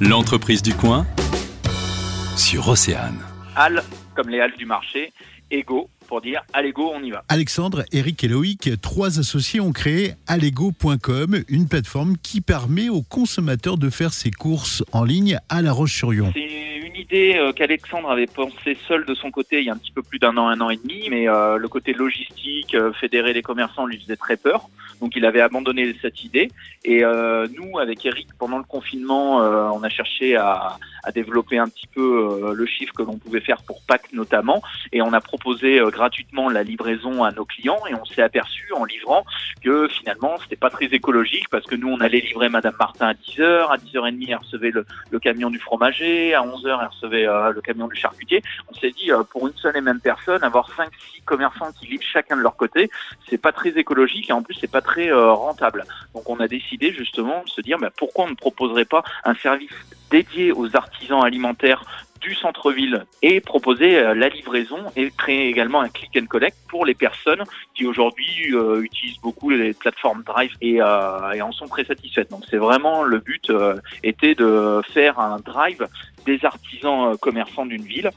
L'entreprise du coin sur Océane. Al, comme les halles du marché, Ego, pour dire Allego, on y va. Alexandre, Eric et Loïc, trois associés ont créé Allego.com, une plateforme qui permet aux consommateurs de faire ses courses en ligne à La Roche-sur-Yon. C'est idée euh, qu'Alexandre avait pensée seul de son côté il y a un petit peu plus d'un an, un an et demi, mais euh, le côté logistique, euh, fédérer les commerçants lui faisait très peur. Donc il avait abandonné cette idée. Et euh, nous, avec Eric, pendant le confinement, euh, on a cherché à, à, développer un petit peu euh, le chiffre que l'on pouvait faire pour Pâques notamment. Et on a proposé gratuitement la livraison à nos clients. Et on s'est aperçu en livrant que finalement, c'était pas très écologique parce que nous, on allait livrer Madame Martin à 10h. À 10h30, elle recevait le, le camion du fromager. À 11h, elle recevait le camion du charcutier. On s'est dit, pour une seule et même personne, avoir 5-6 commerçants qui livrent chacun de leur côté, c'est pas très écologique et en plus, c'est pas très euh, rentable. Donc on a décidé justement de se dire bah, pourquoi on ne proposerait pas un service dédié aux artisans alimentaires du centre-ville et proposer euh, la livraison et créer également un click and collect pour les personnes qui aujourd'hui euh, utilisent beaucoup les plateformes Drive et, euh, et en sont très satisfaites. Donc c'est vraiment le but était de faire un Drive des artisans commerçants d'une ville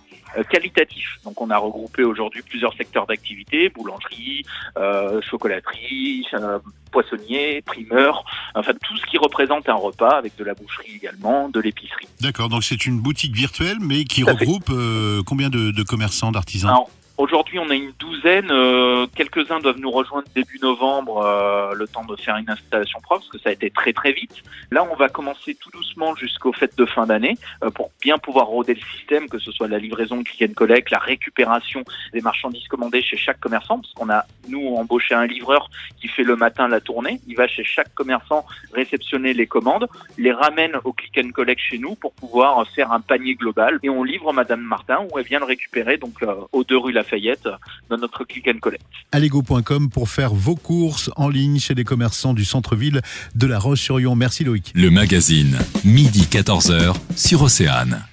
qualitatif. Donc on a regroupé aujourd'hui plusieurs secteurs d'activité, boulangerie, euh, chocolaterie, euh, poissonnier, primeur, enfin tout ce qui représente un repas avec de la boucherie également, de l'épicerie. D'accord, donc c'est une boutique virtuelle mais qui regroupe euh, combien de, de commerçants, d'artisans? Aujourd'hui, on a une douzaine. Euh, quelques-uns doivent nous rejoindre début novembre, euh, le temps de faire une installation propre, parce que ça a été très très vite. Là, on va commencer tout doucement jusqu'aux fêtes de fin d'année, euh, pour bien pouvoir rôder le système, que ce soit la livraison de click and collect, la récupération des marchandises commandées chez chaque commerçant, parce qu'on a nous embauché un livreur qui fait le matin la tournée. Il va chez chaque commerçant réceptionner les commandes, les ramène au click and collect chez nous pour pouvoir faire un panier global, et on livre Madame Martin où elle vient le récupérer, donc aux deux rues Lafayette dans notre click and collect. Allego.com pour faire vos courses en ligne chez les commerçants du centre-ville de La Roche-sur-Yon. Merci Loïc. Le magazine, midi 14h sur Océane.